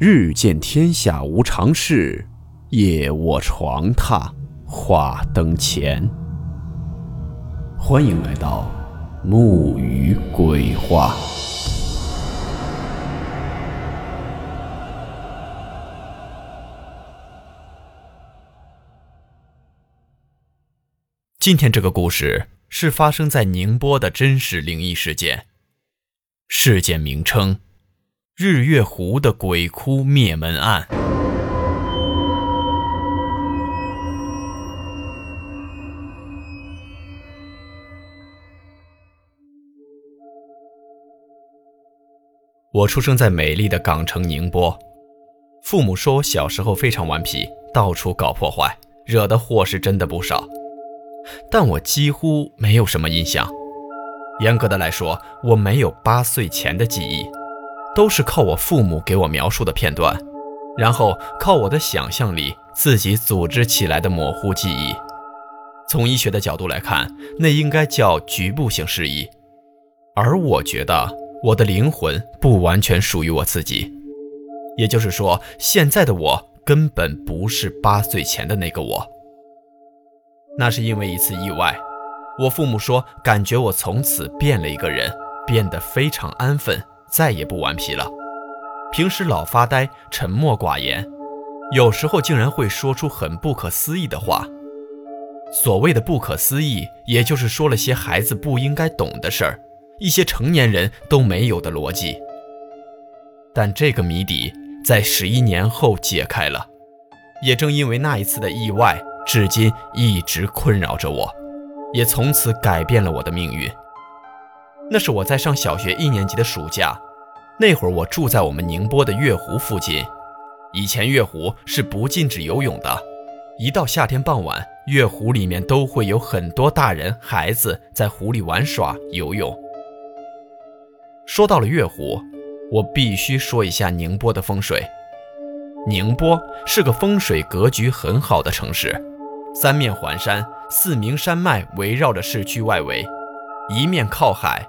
日见天下无常事，夜卧床榻话灯前。欢迎来到木鱼鬼话。今天这个故事是发生在宁波的真实灵异事件，事件名称。日月湖的鬼窟灭门案。我出生在美丽的港城宁波，父母说我小时候非常顽皮，到处搞破坏，惹的祸是真的不少，但我几乎没有什么印象。严格的来说，我没有八岁前的记忆。都是靠我父母给我描述的片段，然后靠我的想象力自己组织起来的模糊记忆。从医学的角度来看，那应该叫局部性失忆。而我觉得我的灵魂不完全属于我自己，也就是说，现在的我根本不是八岁前的那个我。那是因为一次意外，我父母说感觉我从此变了一个人，变得非常安分。再也不顽皮了，平时老发呆、沉默寡言，有时候竟然会说出很不可思议的话。所谓的不可思议，也就是说了些孩子不应该懂的事儿，一些成年人都没有的逻辑。但这个谜底在十一年后解开了，也正因为那一次的意外，至今一直困扰着我，也从此改变了我的命运。那是我在上小学一年级的暑假，那会儿我住在我们宁波的月湖附近。以前月湖是不禁止游泳的，一到夏天傍晚，月湖里面都会有很多大人孩子在湖里玩耍游泳。说到了月湖，我必须说一下宁波的风水。宁波是个风水格局很好的城市，三面环山，四名山脉围绕着市区外围，一面靠海。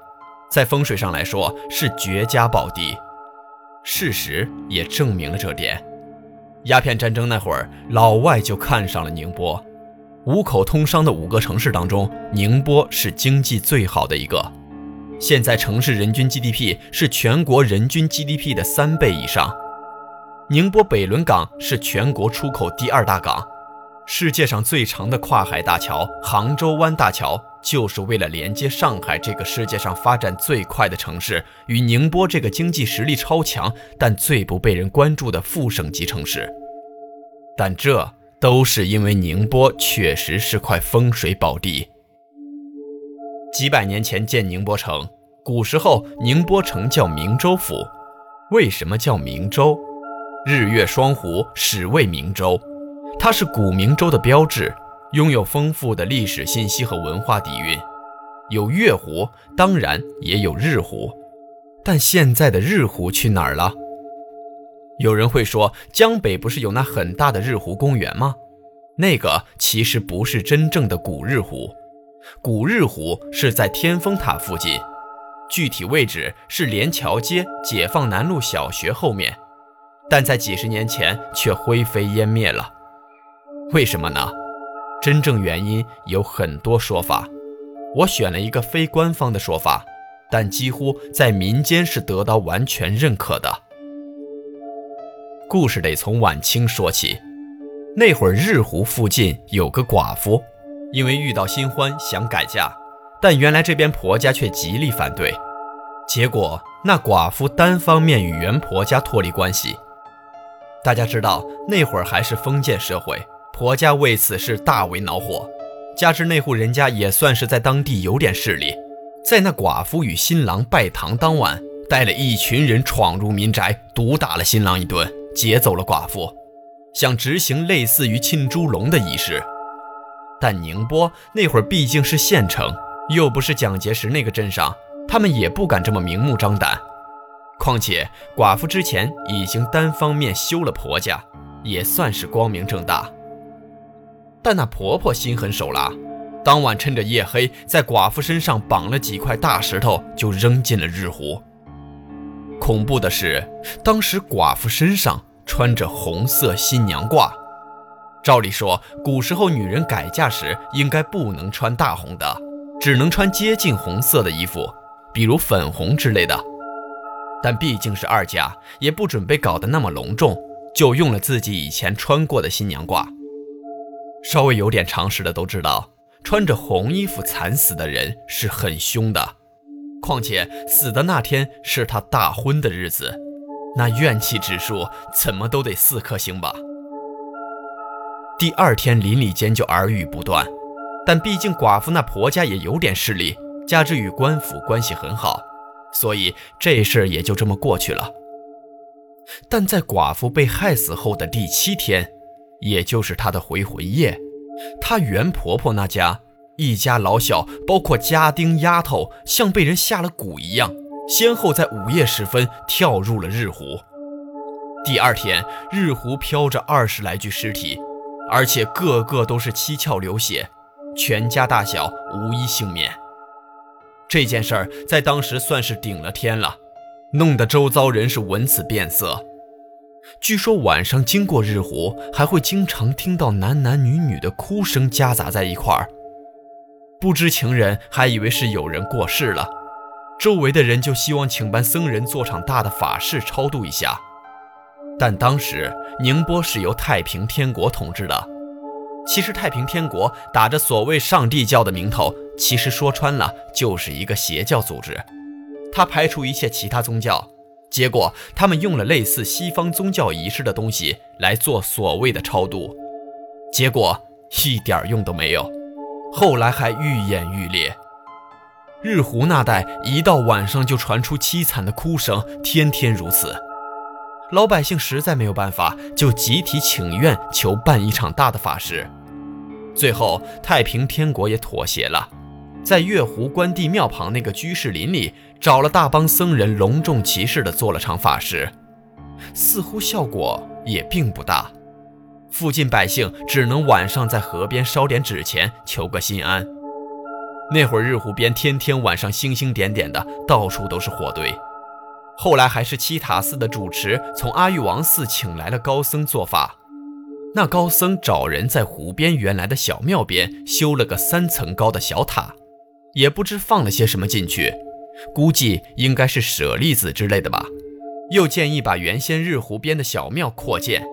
在风水上来说是绝佳宝地，事实也证明了这点。鸦片战争那会儿，老外就看上了宁波。五口通商的五个城市当中，宁波是经济最好的一个。现在城市人均 GDP 是全国人均 GDP 的三倍以上。宁波北仑港是全国出口第二大港。世界上最长的跨海大桥——杭州湾大桥，就是为了连接上海这个世界上发展最快的城市与宁波这个经济实力超强但最不被人关注的副省级城市。但这都是因为宁波确实是块风水宝地。几百年前建宁波城，古时候宁波城叫明州府。为什么叫明州？日月双湖，始为明州。它是古明州的标志，拥有丰富的历史信息和文化底蕴。有月湖，当然也有日湖，但现在的日湖去哪儿了？有人会说，江北不是有那很大的日湖公园吗？那个其实不是真正的古日湖，古日湖是在天峰塔附近，具体位置是连桥街解放南路小学后面，但在几十年前却灰飞烟灭了。为什么呢？真正原因有很多说法，我选了一个非官方的说法，但几乎在民间是得到完全认可的。故事得从晚清说起，那会儿日湖附近有个寡妇，因为遇到新欢想改嫁，但原来这边婆家却极力反对，结果那寡妇单方面与原婆家脱离关系。大家知道那会儿还是封建社会。婆家为此事大为恼火，加之那户人家也算是在当地有点势力，在那寡妇与新郎拜堂当晚，带了一群人闯入民宅，毒打了新郎一顿，劫走了寡妇，想执行类似于浸猪笼的仪式。但宁波那会儿毕竟是县城，又不是蒋介石那个镇上，他们也不敢这么明目张胆。况且寡妇之前已经单方面休了婆家，也算是光明正大。但那婆婆心狠手辣，当晚趁着夜黑，在寡妇身上绑了几块大石头，就扔进了日湖。恐怖的是，当时寡妇身上穿着红色新娘褂。照理说，古时候女人改嫁时应该不能穿大红的，只能穿接近红色的衣服，比如粉红之类的。但毕竟是二嫁，也不准备搞得那么隆重，就用了自己以前穿过的新娘褂。稍微有点常识的都知道，穿着红衣服惨死的人是很凶的，况且死的那天是他大婚的日子，那怨气指数怎么都得四颗星吧。第二天，邻里间就耳语不断，但毕竟寡妇那婆家也有点势力，加之与官府关系很好，所以这事也就这么过去了。但在寡妇被害死后的第七天，也就是她的回魂夜，她原婆婆那家一家老小，包括家丁丫头，像被人下了蛊一样，先后在午夜时分跳入了日湖。第二天，日湖飘着二十来具尸体。而且个个都是七窍流血，全家大小无一幸免。这件事儿在当时算是顶了天了，弄得周遭人是闻此变色。据说晚上经过日湖，还会经常听到男男女女的哭声夹杂在一块儿。不知情人还以为是有人过世了，周围的人就希望请班僧人做场大的法事超度一下。但当时宁波是由太平天国统治的，其实太平天国打着所谓上帝教的名头，其实说穿了就是一个邪教组织。他排除一切其他宗教，结果他们用了类似西方宗教仪式的东西来做所谓的超度，结果一点用都没有，后来还愈演愈烈。日湖那带一到晚上就传出凄惨的哭声，天天如此。老百姓实在没有办法，就集体请愿求办一场大的法事。最后，太平天国也妥协了，在月湖关帝庙旁那个居士林里找了大帮僧人，隆重其事地做了场法事，似乎效果也并不大。附近百姓只能晚上在河边烧点纸钱，求个心安。那会儿日湖边天天晚上星星点点的，到处都是火堆。后来还是七塔寺的主持从阿育王寺请来了高僧做法，那高僧找人在湖边原来的小庙边修了个三层高的小塔，也不知放了些什么进去，估计应该是舍利子之类的吧。又建议把原先日湖边的小庙扩建，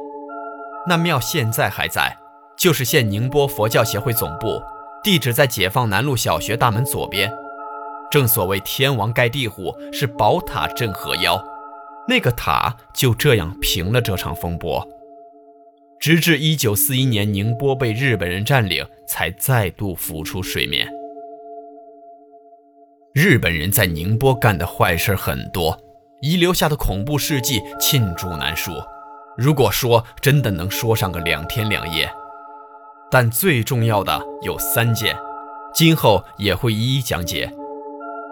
那庙现在还在，就是现宁波佛教协会总部，地址在解放南路小学大门左边。正所谓天王盖地虎，是宝塔镇河妖，那个塔就这样平了这场风波，直至一九四一年宁波被日本人占领，才再度浮出水面。日本人在宁波干的坏事很多，遗留下的恐怖事迹罄竹难书，如果说真的能说上个两天两夜。但最重要的有三件，今后也会一一讲解。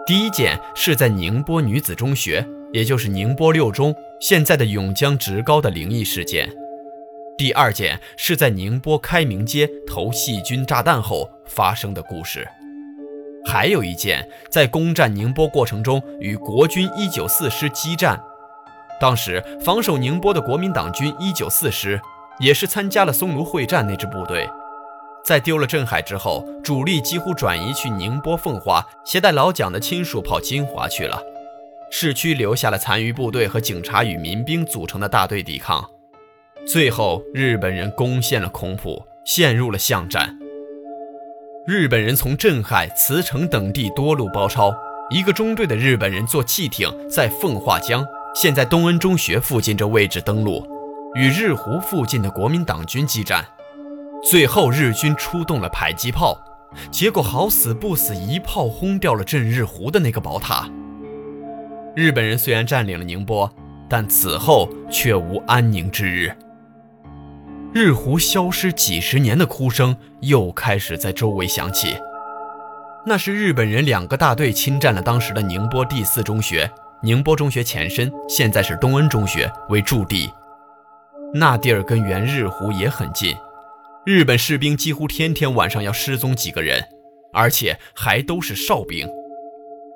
第一件是在宁波女子中学，也就是宁波六中（现在的永江职高）的灵异事件；第二件是在宁波开明街投细菌炸弹后发生的故事；还有一件在攻占宁波过程中与国军一九四师激战，当时防守宁波的国民党军一九四师也是参加了松庐会战那支部队。在丢了镇海之后，主力几乎转移去宁波奉化，携带老蒋的亲属跑金华去了。市区留下了残余部队和警察与民兵组成的大队抵抗。最后，日本人攻陷了孔浦，陷入了巷战。日本人从镇海、慈城等地多路包抄，一个中队的日本人坐汽艇在奉化江（现在东恩中学附近这位置）登陆，与日湖附近的国民党军激战。最后，日军出动了迫击炮，结果好死不死，一炮轰掉了镇日湖的那个宝塔。日本人虽然占领了宁波，但此后却无安宁之日。日湖消失几十年的哭声又开始在周围响起，那是日本人两个大队侵占了当时的宁波第四中学，宁波中学前身现在是东恩中学为驻地，那地儿跟原日湖也很近。日本士兵几乎天天晚上要失踪几个人，而且还都是哨兵。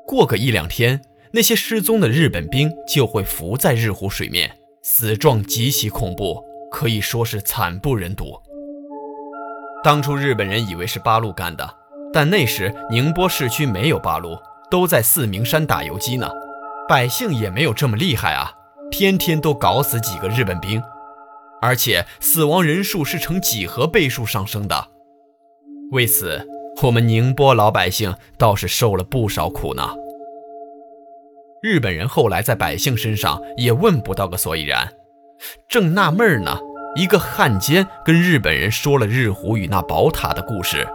过个一两天，那些失踪的日本兵就会浮在日湖水面，死状极其恐怖，可以说是惨不忍睹。当初日本人以为是八路干的，但那时宁波市区没有八路，都在四明山打游击呢。百姓也没有这么厉害啊，天天都搞死几个日本兵，而且死亡人数是呈几何倍数上升的。为此，我们宁波老百姓倒是受了不少苦呢。日本人后来在百姓身上也问不到个所以然，正纳闷呢，一个汉奸跟日本人说了日湖与那宝塔的故事，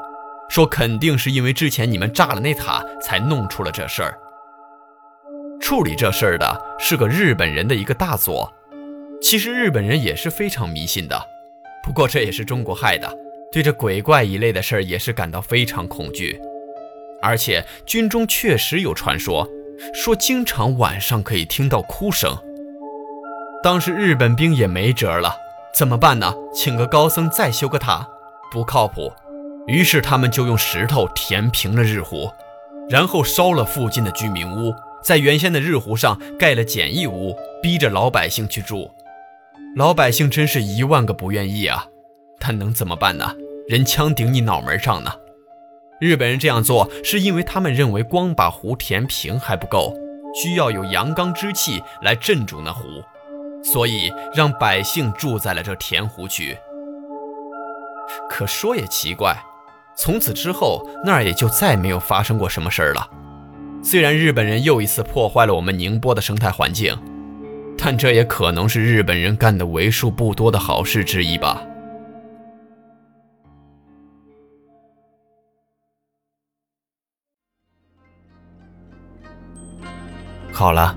说肯定是因为之前你们炸了那塔，才弄出了这事儿。处理这事儿的是个日本人的一个大佐。其实日本人也是非常迷信的，不过这也是中国害的，对这鬼怪一类的事儿也是感到非常恐惧。而且军中确实有传说，说经常晚上可以听到哭声。当时日本兵也没辙了，怎么办呢？请个高僧再修个塔，不靠谱。于是他们就用石头填平了日湖，然后烧了附近的居民屋。在原先的日湖上盖了简易屋，逼着老百姓去住。老百姓真是一万个不愿意啊，但能怎么办呢？人枪顶你脑门上呢。日本人这样做是因为他们认为光把湖填平还不够，需要有阳刚之气来镇住那湖，所以让百姓住在了这填湖区。可说也奇怪，从此之后那儿也就再没有发生过什么事儿了。虽然日本人又一次破坏了我们宁波的生态环境，但这也可能是日本人干的为数不多的好事之一吧。好了，